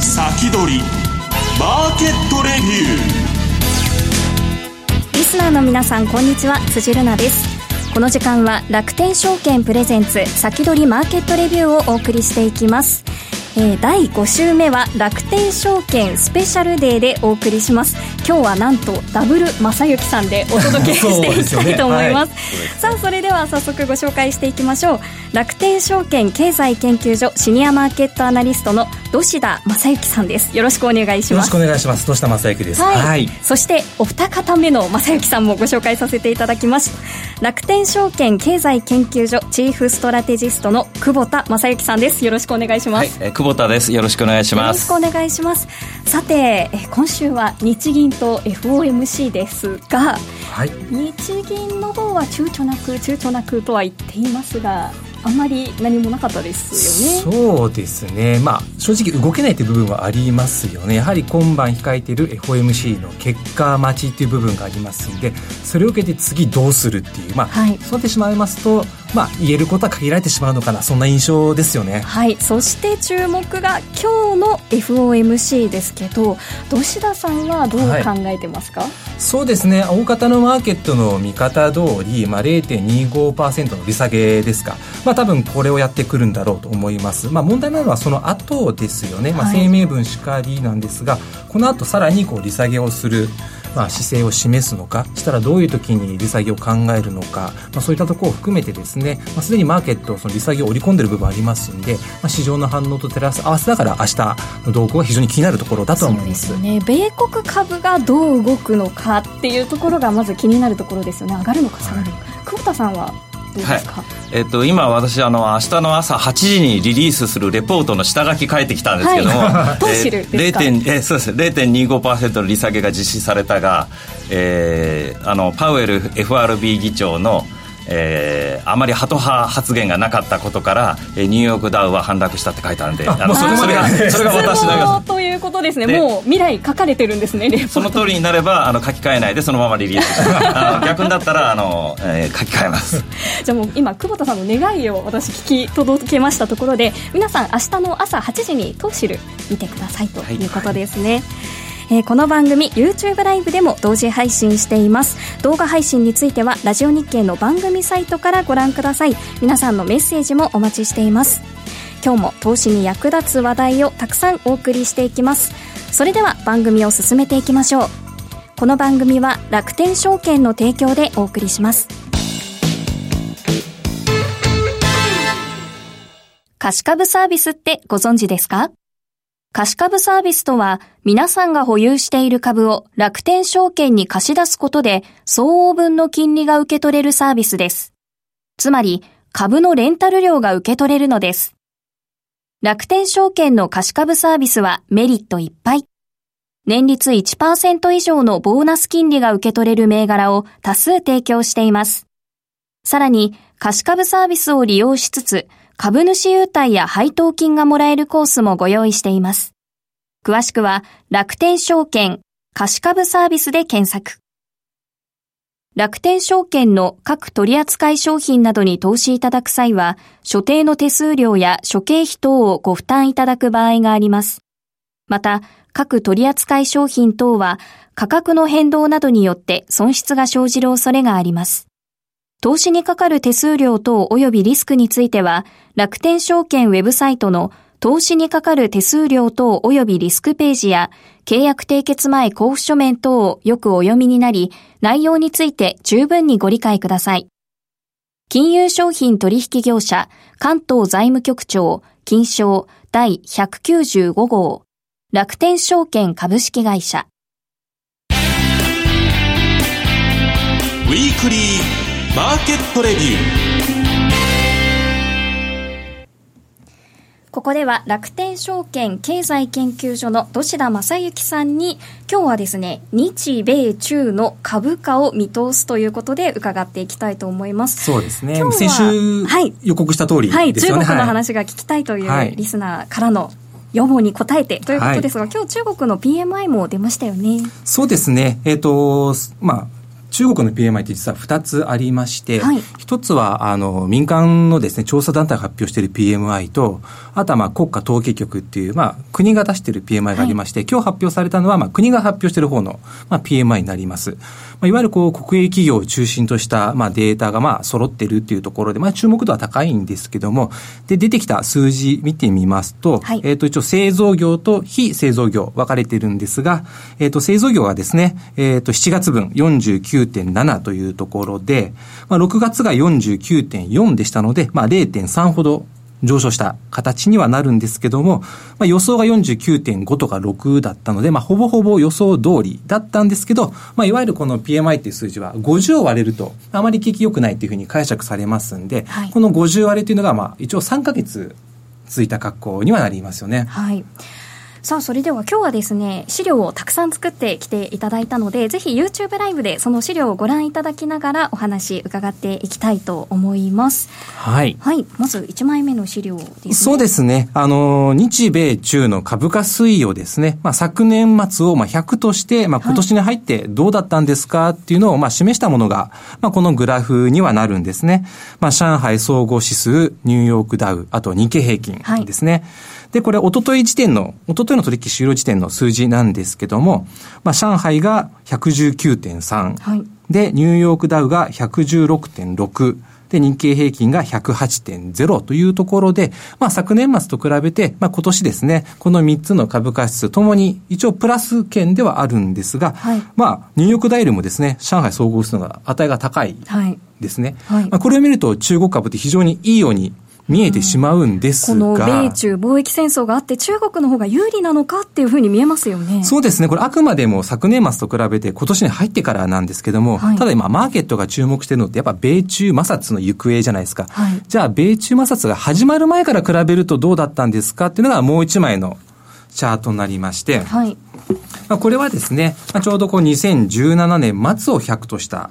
先取りマーケットレビューリスナーの皆さんこんにちは。辻るなです。この時間は楽天証券プレゼンツ先取りマーケットレビューをお送りしていきます。えー、第5週目は楽天証券スペシャルデーでお送りします。今日はなんとダブル正幸さんでお届けしていきたいと思います。ねはい、さあそれでは早速ご紹介していきましょう。楽天証券経済研究所シニアマーケットアナリストの土田正幸さんです。よろしくお願いします。よろしくお願いします。土田正幸です、はい、はい、そしてお二方目の正幸さんもご紹介させていただきます。楽天証券経済研究所チーフストラテジストの久保田正幸さんです。よろしくお願いします、はい、え久保田です。よろしくお願いします。よろしくお願いします。さてえ今週は日銀と FOMC ですが、はい、日銀の方は躊躇なく躊躇なくとは言っていますがあんまり何もなかったですよね。そうですね。まあ正直動けないという部分はありますよね。やはり今晩控えている FOMC の結果待ちっていう部分がありますんでそれを受けて次どうするっていうまあ、はい、そうなってしまいますとまあ言えることは限られてしまうのかな。そんな印象ですよね。はい。そして注目が今日の FOMC ですけど土田さんはどう考えてますか、はい、そうですね。大方のマーケットの見方通り、まあ、0.25%の利下げですか、まあまあ、多分これをやってくるんだろうと思います、まあ、問題なのはその後ですよね、まあ、声明文しかりなんですが、はい、この後さらにこう利下げをするまあ、姿勢を示すのかしたらどういう時に利下げを考えるのか、まあ、そういったところを含めてですね、まあ、すでにマーケットその利下げを織り込んでいる部分ありますんで、まあ、市場の反応と照らす合わせながら明日の動向は非常に気になるところだと思いますね。米国株がどう動くのかっていうところがまず気になるところですよね。上がるのか下がるのか、はい、久保田さんははい、えっ、ー、と今私あの明日の朝8時にリリースするレポートの下書き書いてきたんですけども、はい、えー、えー、そうです。0.25%の利下げが実施されたが、えー、あのパウエル FRB 議長のえー、あまりハト派発言がなかったことから、えー、ニューヨークダウは反落したって書いてあるんであのそれそれがそれが私のということですね。もう未来書かれてるんですねその通りになればあの書き換えないでそのままリリース。あの逆にだったらあの、えー、書き換えます。じゃあもう今久保田さんの願いを私聞き届けましたところで皆さん明日の朝8時にトーシル見てくださいということですね、はいえー、この番組 YouTube ライブでも同時配信しています。動画配信についてはラジオ日経の番組サイトからご覧ください。皆さんのメッセージもお待ちしています。今日も投資に役立つ話題をたくさんお送りしていきます。それでは番組を進めていきましょう。この番組は楽天証券の提供でお送りします。貸し株サービスってご存知ですか？貸し株サービスとは、皆さんが保有している株を楽天証券に貸し出すことで、相応分の金利が受け取れるサービスです。つまり、株のレンタル料が受け取れるのです。楽天証券の貸し株サービスはメリットいっぱい。年率1%以上のボーナス金利が受け取れる銘柄を多数提供しています。さらに、貸し株サービスを利用しつつ、株主優待や配当金がもらえるコースもご用意しています。詳しくは楽天証券貸株サービスで検索。楽天証券の各取扱商品などに投資いただく際は、所定の手数料や諸経費等をご負担いただく場合があります。また、各取扱商品等は価格の変動などによって損失が生じる恐れがあります。投資にかかる手数料等及びリスクについては、楽天証券ウェブサイトの投資にかかる手数料等及びリスクページや、契約締結前交付書面等をよくお読みになり、内容について十分にご理解ください。金融商品取引業者、関東財務局長、金賞第195号、楽天証券株式会社。ウィークリーマーケットレビュー。ここでは楽天証券経済研究所の土田正幸さんに今日はですね日米中の株価を見通すということで伺っていきたいと思います。そうですね。先週、はい、予告した通りですよね、はい、中国の話が聞きたいというリスナーからの要望に応えてということですが、はい、今日中国の PMI も出ましたよね。そうですね。えっ、ー、とまあ中国の PMI って実は2つありまして、はい。1つはあの民間のですね調査団体が発表している PMI とあとはまあ国家統計局っていう、まあ、国が出している PMI がありまして、今日発表されたのはまあ国が発表している方の、まあ、PMI になります、まあ、いわゆるこう国営企業を中心とした、まあ、データがまあ揃っているっていうところで、まあ、注目度は高いんですけどもで出てきた数字見てみますと、はい。えっ、と一応製造業と非製造業分かれているんですが、えっ、と製造業がですね、えっ、と7月分49.7というところで、まあ、6月が49.4でしたので、まあ、0.3ほど上昇した形にはなるんですけども、まあ、予想が49.5とか6だったので、まあ、ほぼほぼ予想通りだったんですけど、まあ、いわゆるこの PMI っていう数字は50を割れるとあまり景気良くないっていうふうに解釈されますんで、はいこの50割れというのが、まあ、一応3ヶ月続いた格好にはなりますよね。はい。さあ、それでは今日はですね、資料をたくさん作ってきていただいたので、ぜひ YouTube ライブでその資料をご覧いただきながらお話伺っていきたいと思います。はい。はい。まず1枚目の資料ですね。そうですね。あの、日米中の株価推移をですね、まあ、昨年末をまあ100として、まあ、今年に入ってどうだったんですかっていうのをまあ示したものが、まあ、このグラフにはなるんですね。まあ、上海総合指数、ニューヨークダウ、あと日経平均ですね。で、これ、一昨日時点の、一昨日の取引終了時点の数字なんですけども、まあ、上海が119.3、はい。で、ニューヨークダウが116.6。で、日経平均が108.0というところで、まあ昨年末と比べて、まあ今年ですね、この3つの株価指数ともに一応プラス圏ではあるんですが、はいまあニューヨークダウよりもですね、上海総合指数のが値が高いはい。ですね。はいまあこれを見ると中国株って非常にいいように見えてしまうんですこのが、米中貿易戦争があって中国の方が有利なのかっていうふうに見えますよね。そうですね。これあくまでも昨年末と比べて今年に入ってからなんですけども、はいただ今マーケットが注目してるのってやっぱ米中摩擦の行方じゃないですか。はいじゃあ米中摩擦が始まる前から比べるとどうだったんですかっていうのがもう一枚のチャートになりまして、はい。まあ、これはですね、まあ、ちょうどこう2017年末を100とした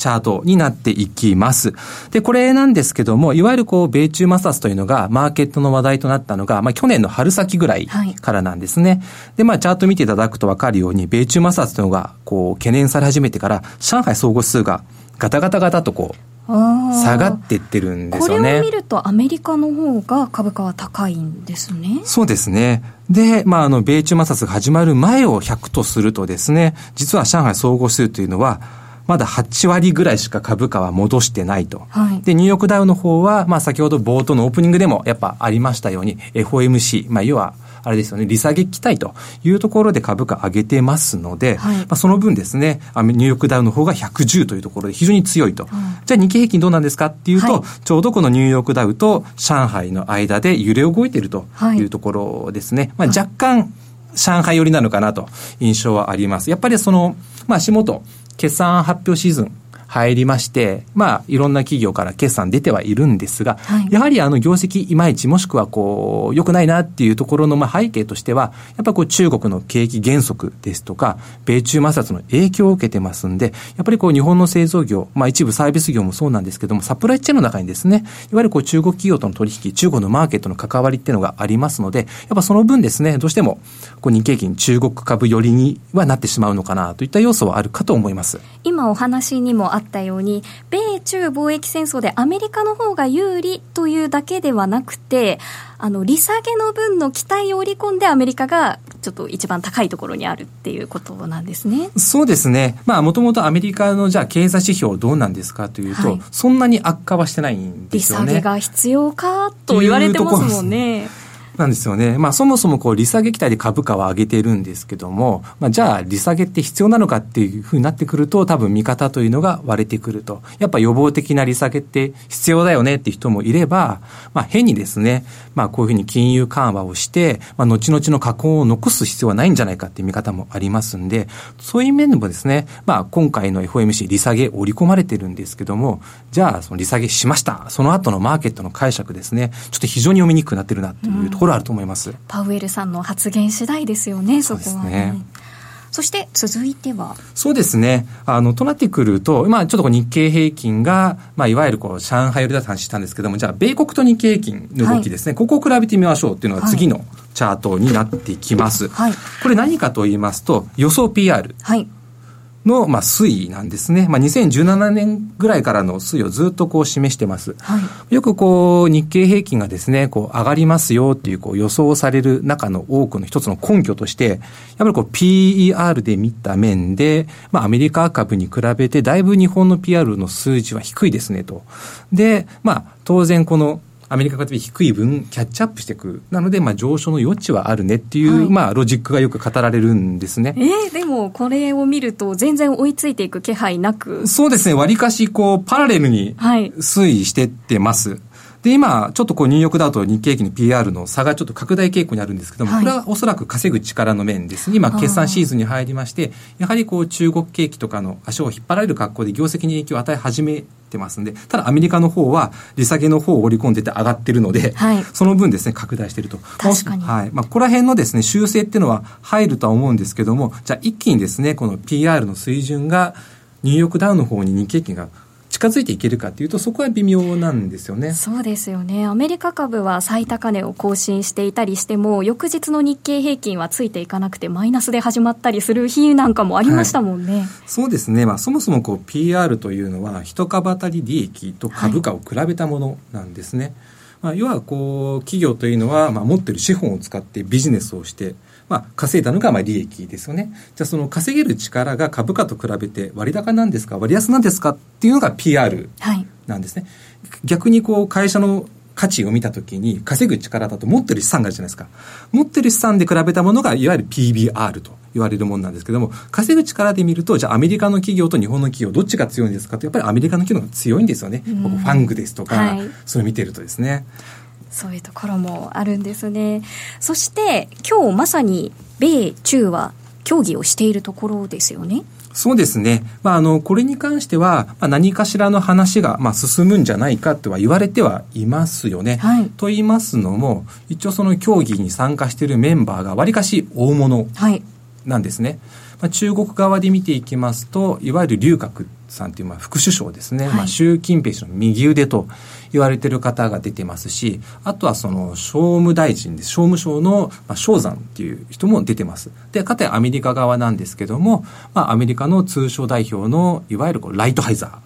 チャートになっていきます。で、これなんですけども、いわゆるこう、米中摩擦というのが、マーケットの話題となったのが、まあ、去年の春先ぐらいはいからなんですね。で、まあ、チャート見ていただくとわかるように、米中摩擦というのが、こう、懸念され始めてから、上海総合指数が、ガタガタガタとこう、下がっていってるんですこよね。れを見るとアメリカの方が株価は高いんですね。そうですね。で、まあ、あの、米中摩擦が始まる前を100とするとですね、実は上海総合指数というのは、まだ8割ぐらいしか株価は戻してないと。はいで、ニューヨークダウの方は、まあ、先ほど冒頭のオープニングでもやっぱありましたように、FOMC、まあ、要は、あれですよね、利下げ期待というところで株価上げてますので、はいまあ、その分ですね、あニューヨークダウの方が110というところで非常に強いと。じゃあ日経平均どうなんですかっていうと、はいちょうどこのニューヨークダウと上海の間で揺れ動いているとはいいうところですね。まあ、若干、上海寄りなのかなと印象はあります。やっぱりその、まあ、足元、決算発表シーズン。入りまして、まあ、いろんな企業から決算出てはいるんですが、はいやはりあの、業績いまいち、もしくはこう、良くないなっていうところの、まあ、背景としては、やっぱこう、中国の景気減速ですとか、米中摩擦の影響を受けてますんで、やっぱりこう、日本の製造業、まあ、一部サービス業もそうなんですけども、サプライチェーンの中にですね、いわゆるこう、中国企業との取引、中国のマーケットの関わりっていうのがありますので、やっぱその分ですね、どうしても、こう、日経平均中国株寄りにはなってしまうのかなといった要素はあるかと思います。今お話にもあったように米中貿易戦争でアメリカの方が有利というだけではなくてあの利下げの分の期待を織り込んでアメリカがちょっと一番高いところにあるっていうことなんですね。そうですね。まあ、もともとアメリカのじゃあ経済指標どうなんですかというと、はいそんなに悪化はしてないんで利すよね。下げが必要かと言われてますもんね。なんですよね。まあそもそもこう利下げ期待で株価は上げてるんですけども、まあじゃあ利下げって必要なのかっていうふうになってくると多分見方というのが割れてくると。やっぱ予防的な利下げって必要だよねっていう人もいれば、まあ変にですね、まあこういうふうに金融緩和をして、まあ後々の加工を残す必要はないんじゃないかっていう見方もありますんで、そういう面でもですね、まあ今回の FOMC 利下げ織り込まれてるんですけども、じゃあその利下げしました。その後のマーケットの解釈ですね、ちょっと非常に読みにくくなってるなっていうところはあると思います。パウエルさんの発言次第ですよね、そこはねそして続いては、そうですね。あの、となってくると、まあ、ちょっとこう日経平均が、まあ、いわゆるこう、上海寄りだと話したんですけども、じゃあ、米国と日経平均の動きですね。ここを比べてみましょうっていうのが次のチャートになってきます。はいこれ何かと言いますと、予想 PR。はい、の、まあ、推移なんですね。まあ、2017年ぐらいからの推移をずっとこう示してます。はい、よくこう、日経平均がですね、こう、上がりますよっていうこう予想される中の多くの一つの根拠として、やっぱりこう、PER で見た面で、まあ、アメリカ株に比べてだいぶ日本の PR の数字は低いですねと。で、まあ、当然この、アメリカが低い分、キャッチアップしていく。なので、まあ、上昇の余地はあるねっていう、はい、まあ、ロジックがよく語られるんですね。えー、でも、これを見ると、全然追いついていく気配なく。そうですね。わりかし、こう、パラレルに推移してってます。はいで、今、ちょっとこう、ニューヨークダウと日経平均の PR の差がちょっと拡大傾向にあるんですけども、はい、これはおそらく稼ぐ力の面ですね。今、決算シーズンに入りまして、やはりこう、中国景気とかの足を引っ張られる格好で業績に影響を与え始めてますんで、ただアメリカの方は、利下げの方を織り込んでて上がってるので、はい、その分ですね、拡大していると。確かに。はい。まあ、ここら辺のですね、修正っていうのは入るとは思うんですけども、じゃあ一気にですね、この PR の水準が、ニューヨークダウンの方に日経平均が近づいていけるかっていうと、そこは微妙なんですよね。そうですよね。アメリカ株は最高値を更新していたりしても、翌日の日経平均はついていかなくて、マイナスで始まったりする日なんかもありましたもんね。はい、そうですね。まあ、そもそもこう PR というのは、一株当たり利益と株価を比べたものなんですね。はい、まあ、要はこう、企業というのは、まあ、持ってる資本を使ってビジネスをして、まあ、稼いだのがまあ利益ですよね。じゃあその稼げる力が株価と比べて割高なんですか割安なんですかっていうのが PR なんですね。はい、逆にこう会社の価値を見たときに稼ぐ力だと持ってる資産があるじゃないですか。持ってる資産で比べたものがいわゆる PBR と言われるものなんですけども、稼ぐ力で見ると、じゃあアメリカの企業と日本の企業どっちが強いんですかと、やっぱりアメリカの企業が強いんですよね。ファングですとか、はい、それ見てるとですね。そういうところもあるんですね。そして今日まさに米中は協議をしているところですよね。そうですね。まあ、あの、これに関しては、まあ、何かしらの話が、まあ、進むんじゃないかとは言われてはいますよね。はい、と言いますのも、一応その協議に参加しているメンバーがわりかし大物なんですね。はい、まあ、中国側で見ていきますと、いわゆる劉鶴さんという、まあ、副首相ですね。はい、まあ、習近平氏の右腕と言われてる方が出てますし、あとはその商務大臣です。商務省の、まあ、商山っていう人も出てます。で、かたやアメリカ側なんですけども、まあ、アメリカの通商代表の、いわゆるこうライトハイザ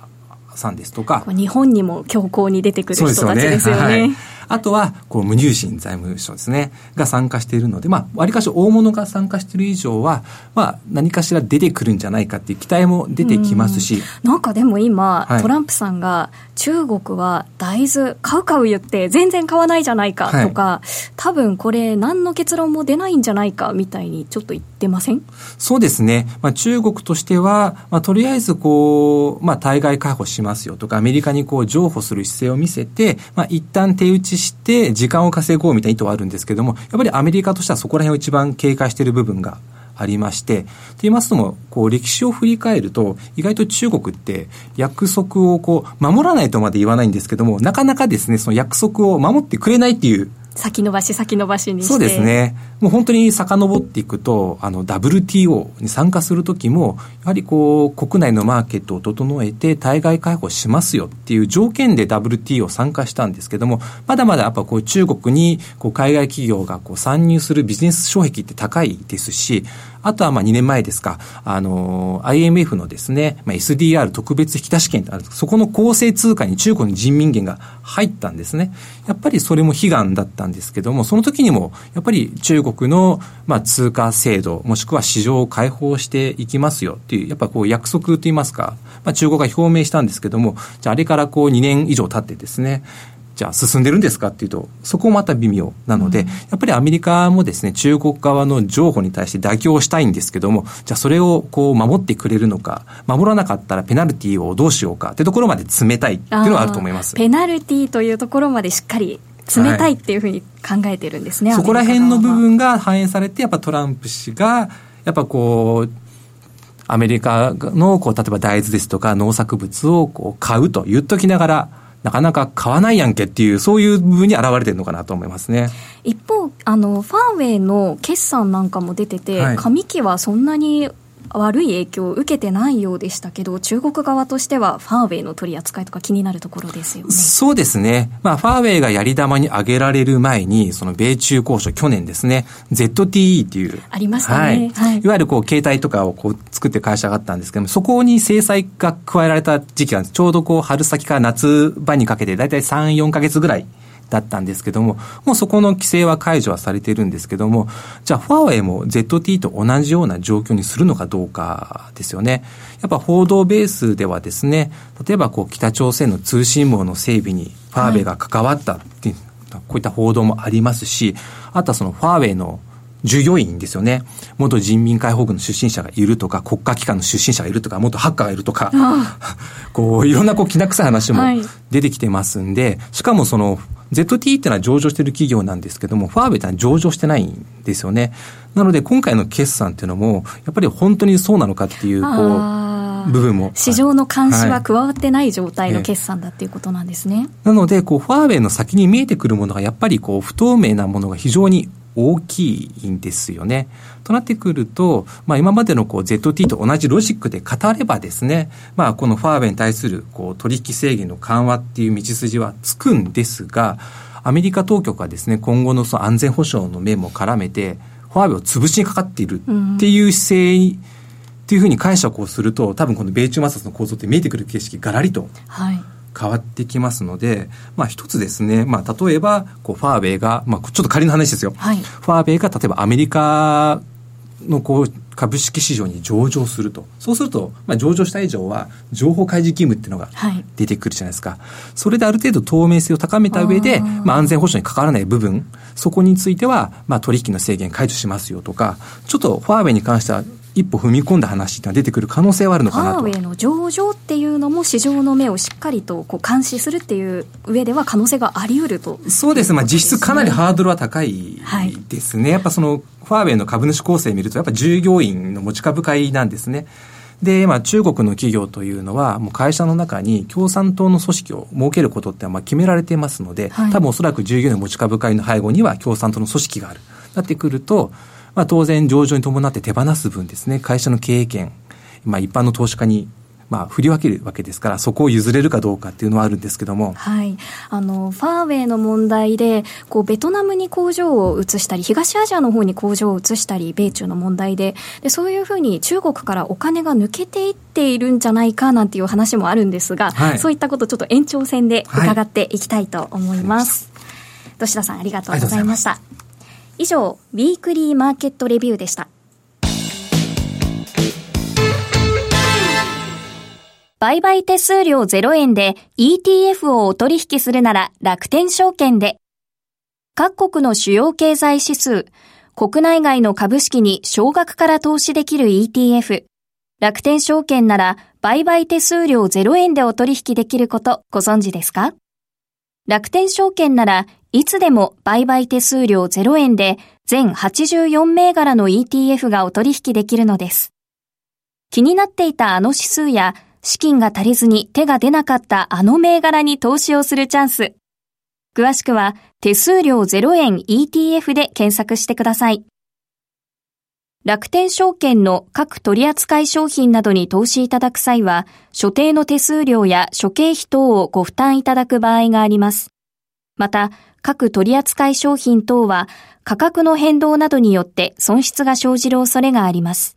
ーさんですとか。日本にも強硬に出てくる人たちですよね。あとは、こう、無入信財務省ですね、が参加しているので、まあ、わりかし大物が参加している以上は、まあ、何かしら出てくるんじゃないかっていう期待も出てきますし。ん。なんかでも今、はい、トランプさんが、中国は大豆買う買う言って全然買わないじゃないかとか、はい、多分これ何の結論も出ないんじゃないかみたいにちょっと言ってません？そうですね。まあ、中国としては、まあ、とりあえずこう、まあ、対外開放しますよとか、アメリカにこう譲歩する姿勢を見せて、まあ、一旦手打ちして時間を稼ごうみたいな意図はあるんですけども、やっぱりアメリカとしてはそこら辺を一番警戒している部分がありまして、と言いますのも、こう歴史を振り返ると、意外と中国って約束をこう守らないとまで言わないんですけども、なかなかですね、その約束を守ってくれないっていう先延ばし先延ばしにして。そうですね。もう本当に遡っていくとあの WTO に参加する時もやはりこう国内のマーケットを整えて対外開放しますよっていう条件で WTO 参加したんですけどもまだまだやっぱこう中国にこう海外企業がこう参入するビジネス障壁って高いですしあとはまあ2年前ですか、あの、IMF のですね、まあ、SDR 特別引き出し権ってあるそこの構成通貨に中国の人民元が入ったんですね。やっぱりそれも悲願だったんですけども、その時にも、やっぱり中国の、まあ、通貨制度、もしくは市場を開放していきますよっていう、やっぱこう約束といいますか、まあ、中国が表明したんですけども、じゃああれからこう2年以上経ってですね、じゃあ進んでるんですかっていうと、そこもまた微妙なので、うん、やっぱりアメリカもですね、中国側の譲歩に対して妥協したいんですけども、じゃあそれをこう守ってくれるのか、守らなかったらペナルティーをどうしようかってところまで詰めたいっていうのはあると思います。ペナルティーというところまでしっかり詰めたいっていうふうに考えてるんですね、は。い、そこら辺の部分が反映されて、やっぱトランプ氏が、やっぱこう、アメリカのこう例えば大豆ですとか農作物をこう買うと言っときながら、なかなか買わないやんけっていう、そういう部分に現れてるのかなと思いますね。一方、あの、ファーウェイの決算なんかも出てて、はい、上期はそんなに悪い影響を受けてないようでしたけど、中国側としてはファーウェイの取り扱いとか気になるところですよね。そうですね。まあ、ファーウェイがやり玉に挙げられる前に、その米中交渉、去年ですね、ZTE っていう。ありましたね。はい。い、わゆるこう、携帯とかをこう、作ってる会社があったんですけども、そこに制裁が加えられた時期がちょうどこう、春先から夏場にかけて、だいたい3、4ヶ月ぐらい。だったんですけども、もうそこの規制は解除はされてるんですけども、じゃあファーウェイも ZT と同じような状況にするのかどうかですよね。やっぱ報道ベースではですね、例えばこう北朝鮮の通信網の整備にファーウェイが関わったっていう、はい、こういった報道もありますし、あとはそのファーウェイの従業員ですよね。元人民解放軍の出身者がいるとか、国家機関の出身者がいるとか、元ハッカーがいるとか、こう、いろんなこう、きな臭い話も出てきてますんで、はい、しかもその、ZT っていうのは上場している企業なんですけども、ファーウェイってのは上場してないんですよね。なので、今回の決算っていうのも、やっぱり本当にそうなのかっていう、こう、部分も。市場の監視は加わってない状態の決算だっていうことなんですね。はい、なので、こう、ファーウェイの先に見えてくるものが、やっぱりこう、不透明なものが非常に大きいんですよね。となってくると、まあ、今までのこう ZT と同じロジックで語ればですね、まあ、このファーウェイに対するこう取引制限の緩和っていう道筋はつくんですが、アメリカ当局はですね、今後のその安全保障の面も絡めて、ファーウェイを潰しにかかっているっていう姿勢に、っていうふうに解釈をすると、多分この米中摩擦の構造って見えてくる景色がらりと。はい変わってきますので、まあ一つですね、まあ例えば、こう、ファーウェイが、まあちょっと仮の話ですよ。はい、ファーウェイが例えばアメリカのこう、株式市場に上場すると。そうすると、まあ、上場した以上は、情報開示義務っていうのが出てくるじゃないですか。はい、それである程度透明性を高めた上で、まあ、安全保障に関わらない部分、そこについては、まあ、取引の制限解除しますよとか、ちょっとファーウェイに関しては、一歩踏み込んだ話が出てくる可能性はあるのかなと。ファーウェイの上場っていうのも市場の目をしっかりとこう監視するっていう上では可能性があり得ると、そうです。まあ実質かなりハードルは高いですね。はい、やっぱそのファーウェイの株主構成を見るとやっぱ従業員の持ち株会なんですね。で、まあ、中国の企業というのは、もう会社の中に共産党の組織を設けることってまあ決められていますので、はい、多分おそらく従業員の持ち株会の背後には共産党の組織がある。なってくると、まあ、当然上場に伴って手放す分ですね、会社の経営権、まあ、一般の投資家にまあ、振り分けるわけですから、そこを譲れるかどうかっていうのはあるんですけども。はい。あの、ファーウェイの問題で、こう、ベトナムに工場を移したり、東アジアの方に工場を移したり、米中の問題で、で、そういうふうに中国からお金が抜けていっているんじゃないかなんていう話もあるんですが、はい、そういったことちょっと延長戦で伺っていきたいと思います。はい、土田さん、ありがとうございました。以上、ウィークリーマーケットレビューでした。売買手数料0円で ETF をお取引するなら楽天証券で。各国の主要経済指数、国内外の株式に少額から投資できる ETF。楽天証券なら売買手数料0円でお取引できることご存知ですか？楽天証券ならいつでも売買手数料0円で全84銘柄の ETF がお取引できるのです。気になっていたあの指数や資金が足りずに手が出なかったあの銘柄に投資をするチャンス。詳しくは手数料0円 ETF で検索してください。楽天証券の各取扱商品などに投資いただく際は、所定の手数料や諸経費等をご負担いただく場合があります。また、各取扱商品等は価格の変動などによって損失が生じる恐れがあります。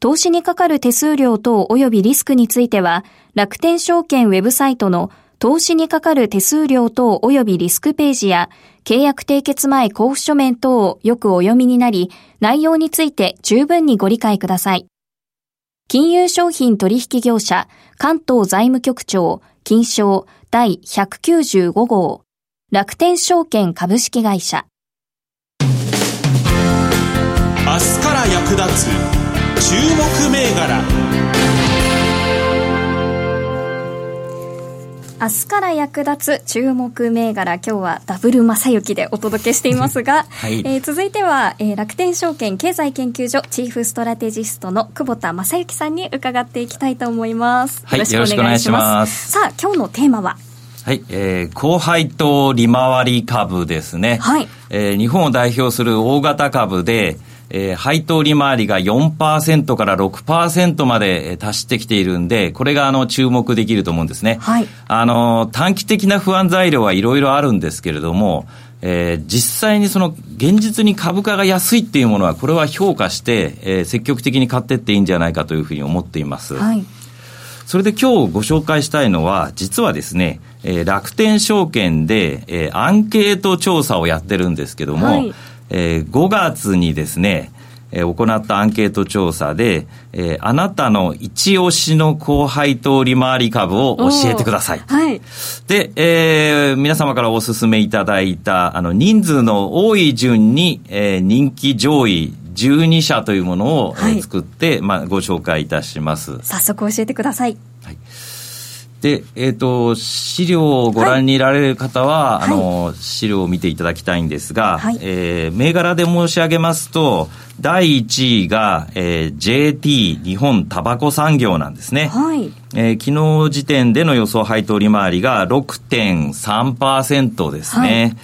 投資にかかる手数料等及びリスクについては、楽天証券ウェブサイトの投資にかかる手数料等及びリスクページや、契約締結前交付書面等をよくお読みになり、内容について十分にご理解ください。金融商品取引業者、関東財務局長、金賞第195号、楽天証券株式会社。明日から役立つ注目銘柄明日から役立つ注目銘柄今日はダブル正幸でお届けしていますが、はい、えー、続いては、えー、楽天証券経済研究所チーフストラテジストの久保田正幸さんに伺っていきたいと思います、はい、よろしくお願いします。さあ今日のテーマは？はい、えー、高配当利回り株ですね。はい。えー、日本を代表する大型株で、えー、配当利回りが4%から6%まで達してきているんで、これがあの注目できると思うんですね。はい、あの、短期的な不安材料はいろいろあるんですけれども、えー、実際にその現実に株価が安いっていうものは、これは評価して、えー、積極的に買っていっていいんじゃないかというふうに思っています。はい、それで今日ご紹介したいのは、実はですね、えー、楽天証券で、えー、アンケート調査をやってるんですけども、はい、えー、5月にですね、えー、行ったアンケート調査で、えー、あなたの一押しの高配当利回り株を教えてください。はい。で、えー、皆様からお勧めいただいた、あの、人数の多い順に、えー、人気上位12社というものを、はい、作って、まあ、ご紹介いたします。早速教えてください。はい。で、えっ、ー、と、資料をご覧にいられる方は、はい、あの、資料を見ていただきたいんですが、はい、えー、銘柄で申し上げますと、第1位が、えー、JT 日本タバコ産業なんですね。はい。えー、昨日時点での予想配当利回りが6.3%ですね。はい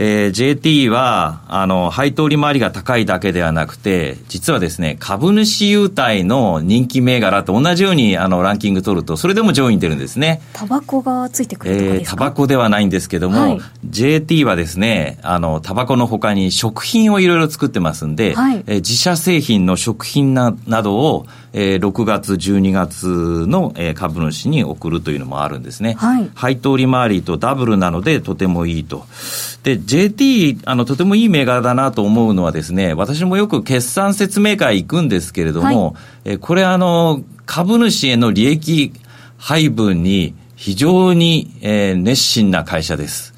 えー、JT は、あの、配当利回りが高いだけではなくて、実はですね、株主優待の人気銘柄と同じように、あの、ランキング取ると、それでも上位に出るんですね。タバコがついてくるとかですか、えー、タバコではないんですけども、はい、JT はですね、あの、タバコの他に食品をいろいろ作ってますんで、はい、えー、自社製品の食品ななどを、えー、6月、12月の、えー、株主に送るというのもあるんですね。はい、配当利回りとダブルなので、とてもいいと。で、JT、あの、とてもいい銘柄だなと思うのはですね、私もよく決算説明会行くんですけれども、はい、えこれあの、株主への利益配分に非常に、えー、熱心な会社です。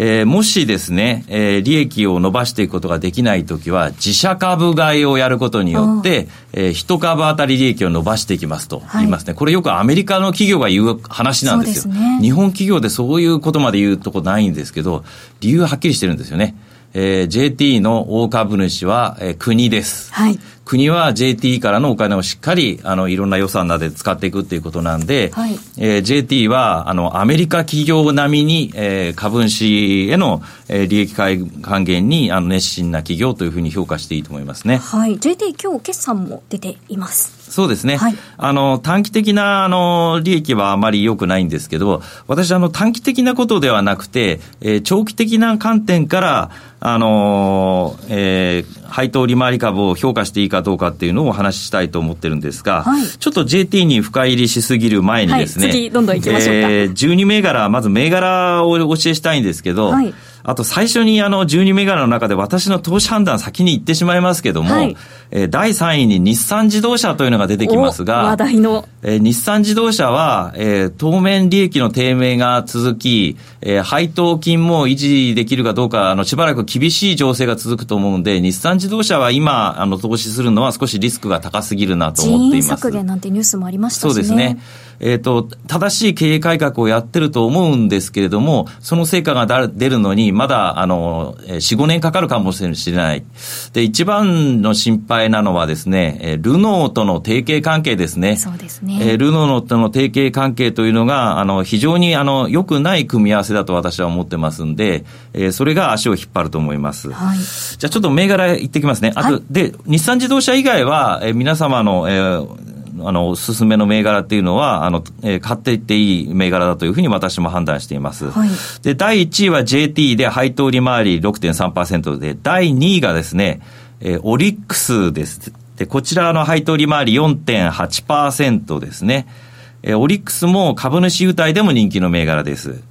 えー、もしですね、えー、利益を伸ばしていくことができないときは、自社株買いをやることによって、えー、一株当たり利益を伸ばしていきますと言いますね、はい、これよくアメリカの企業が言う話なんですよ。すね、日本企業でそういうことまで言うとこないんですけど、理由ははっきりしてるんですよね。えー、JT の大株主は、えー、国です。はい。国は JT からのお金をしっかり、あの、いろんな予算などで使っていくっていうことなんで、はい、えー、JT は、あの、アメリカ企業並みに、えー、株主への、えー、利益還元に、あの、熱心な企業というふうに評価していいと思いますね。はい。JT 今日決算も出ています。そうですね。はい、あの、短期的な、あの、利益はあまり良くないんですけど、私、あの、短期的なことではなくて、えー、長期的な観点から、あのー、えー、配当利回り株を評価していいかどうかっていうのをお話ししたいと思ってるんですが、はい、ちょっと JT に深入りしすぎる前にですね、はい、次どんどん行きましょうか。えー、12銘柄、まず銘柄をお教えしたいんですけど、はいあと最初にあの12銘柄の中で私の投資判断先に言ってしまいますけども、はい、えー、第3位に日産自動車というのが出てきますが、話題の。えー、日産自動車は、えー、当面利益の低迷が続き、えー、配当金も維持できるかどうか、あの、しばらく厳しい情勢が続くと思うんで、日産自動車は今、あの、投資するのは少しリスクが高すぎるなと思っています。削減なんてニュースもありましたしね。そうですね。えっ、ー、と、正しい経営改革をやってると思うんですけれども、その成果が出るのに、まだ、あの、4、5年かかるかもしれない。で、一番の心配なのはですね、ルノーとの提携関係ですね。そうですね。えー、ルノーとの提携関係というのが、あの、非常に、あの、良くない組み合わせだと私は思ってますんで、えー、それが足を引っ張ると思います。はい。じゃあちょっと銘柄いってきますね。あと、はい、で、日産自動車以外は、えー、皆様の、えー、あの、おすすめの銘柄っていうのは、あの、えー、買っていっていい銘柄だというふうに私も判断しています。はい、で、第1位は JT で配当利回り6.3%で、第2位がですね、えー、オリックスです。で、こちらの配当利回り4.8%ですね。えー、オリックスも株主優待でも人気の銘柄です。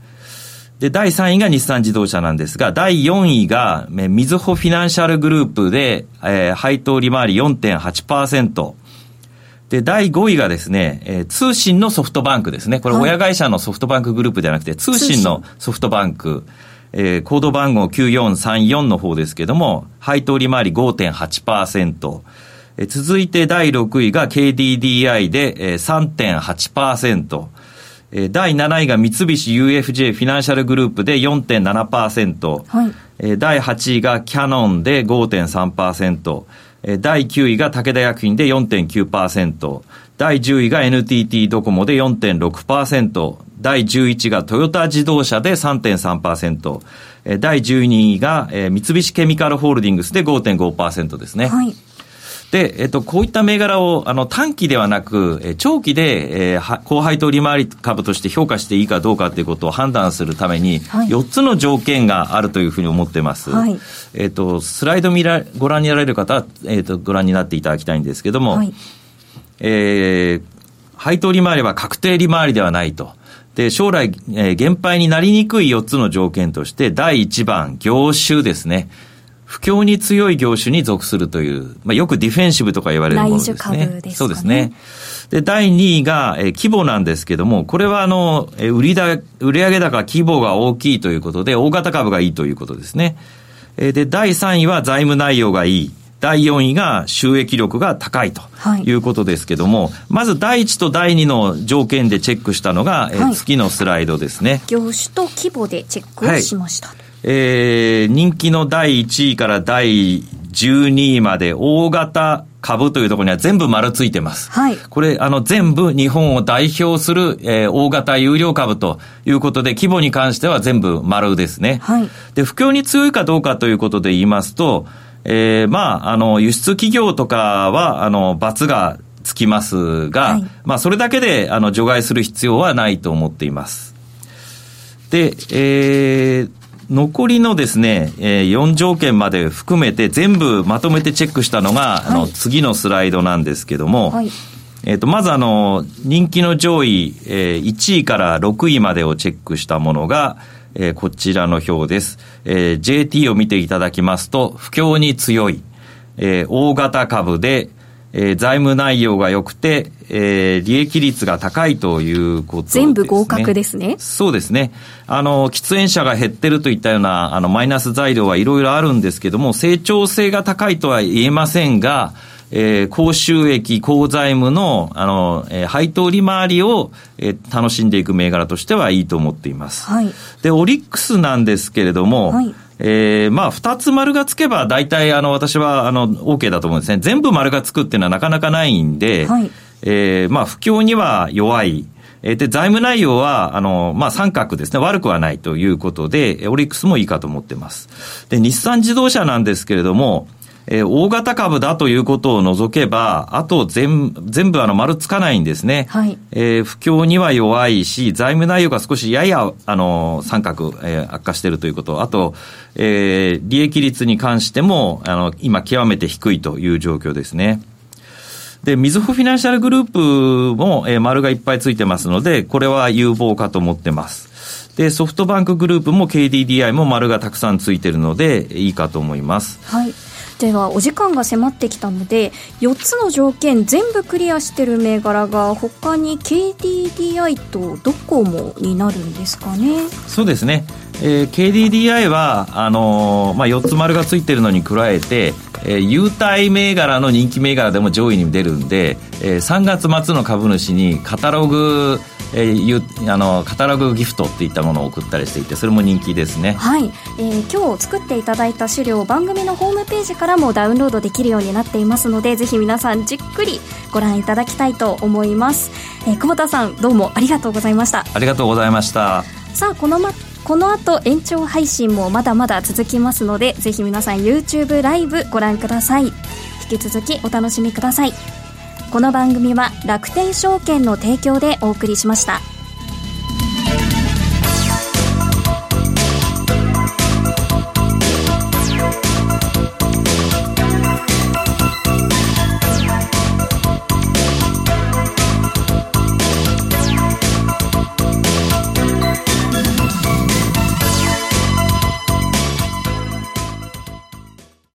で、第3位が日産自動車なんですが、第4位が、みずほフィナンシャルグループで、えー、配当利回り4.8%。で、第5位がですね、えー、通信のソフトバンクですね。これ親会社のソフトバンクグループじゃなくて、通信のソフトバンク。えー、コード番号9434の方ですけども、配当利回り5.8%。えー、続いて第6位が KDDI で、えー、3.8%。えー、第7位が三菱 UFJ フィナンシャルグループで4.7%。はい、えー、第8位がキャノンで5.3%。第9位が武田薬品で4.9%、第10位が NTT ドコモで4.6%、第11位がトヨタ自動車で3.3%、第12位が三菱ケミカルホールディングスで5.5%ですね。はい。で、えっと、こういった銘柄を、あの、短期ではなく、え長期で、えー、高配当利回り株として評価していいかどうかということを判断するために、はい、4つの条件があるというふうに思ってます。はい、えっと、スライド見ら、ご覧になられる方は、えっと、ご覧になっていただきたいんですけども、はい、えー、配当利回りは確定利回りではないと。で、将来、えー、減配になりにくい4つの条件として、第1番、業種ですね。不況に強い業種に属するという、まあ、よくディフェンシブとか言われるものですね。株ですねそうですね。で、第2位が、えー、規模なんですけども、これはあの、えー、売りだ、売上高規模が大きいということで、大型株がいいということですね。えー、で、第3位は財務内容がいい。第4位が収益力が高いということですけども、はい、まず第1と第2の条件でチェックしたのが、はい、え次のスライドですね。業種と規模でチェックをしました。はいえー、人気の第1位から第12位まで大型株というところには全部丸ついてます。はい。これ、あの、全部日本を代表する、えー、大型有料株ということで、規模に関しては全部丸ですね。はい。で、不況に強いかどうかということで言いますと、えー、まあ、あの、輸出企業とかは、あの、罰がつきますが、はい、まあ、それだけで、あの、除外する必要はないと思っています。で、えー、残りのですね、えー、4条件まで含めて全部まとめてチェックしたのが、はい、あの、次のスライドなんですけども、はい、えっ、と、まずあの、人気の上位、えー、1位から6位までをチェックしたものが、えー、こちらの表です。えー、JT を見ていただきますと、不況に強い、えー、大型株で、えー、財務内容が良くて、えー、利益率が高いということです、ね、全部合格ですね。そうですね。あの、喫煙者が減ってるといったような、あの、マイナス材料はいろいろあるんですけども、成長性が高いとは言えませんが、えー、高収益、高財務の、あの、えー、配当利回りを、えー、楽しんでいく銘柄としてはいいと思っています。はい。で、オリックスなんですけれども、はいえー、まあ、二つ丸がつけば、大体、あの、私は、あの、OK だと思うんですね。全部丸がつくっていうのはなかなかないんで、はい、えー、まあ、不況には弱い。えー、で、財務内容は、あの、まあ、三角ですね。悪くはないということで、オリックスもいいかと思ってます。で、日産自動車なんですけれども、えー、大型株だということを除けば、あと全全部あの丸つかないんですね。はい。えー、不況には弱いし、財務内容が少しやや、あの、三角、えー、悪化しているということ。あと、えー、利益率に関しても、あの、今極めて低いという状況ですね。で、みずほフィナンシャルグループも、えー、丸がいっぱいついてますので、これは有望かと思ってます。で、ソフトバンクグループも KDDI も丸がたくさんついてるので、いいかと思います。はい。ではお時間が迫ってきたので4つの条件全部クリアしてる銘柄が他に KDDI とドコモになるんですかね。そうですね、えー、KDDI はあのー、まあ、4つ丸がついてるのに加えてえー、優待銘柄の人気銘柄でも上位に出るんで、えー、3月末の株主にカタログえー、あのカタログギフトっていったものを送ったりしていてそれも人気ですね。はい、えー、今日作っていただいた資料番組のホームページからもダウンロードできるようになっていますのでぜひ皆さんじっくりご覧いただきたいと思います、えー、久保田さんどうもありがとうございました。ありがとうございました。さあこのまこの後延長配信もまだまだ続きますのでぜひ皆さん YouTube ライブご覧ください引き続きお楽しみくださいこの番組は楽天証券の提供でお送りしました。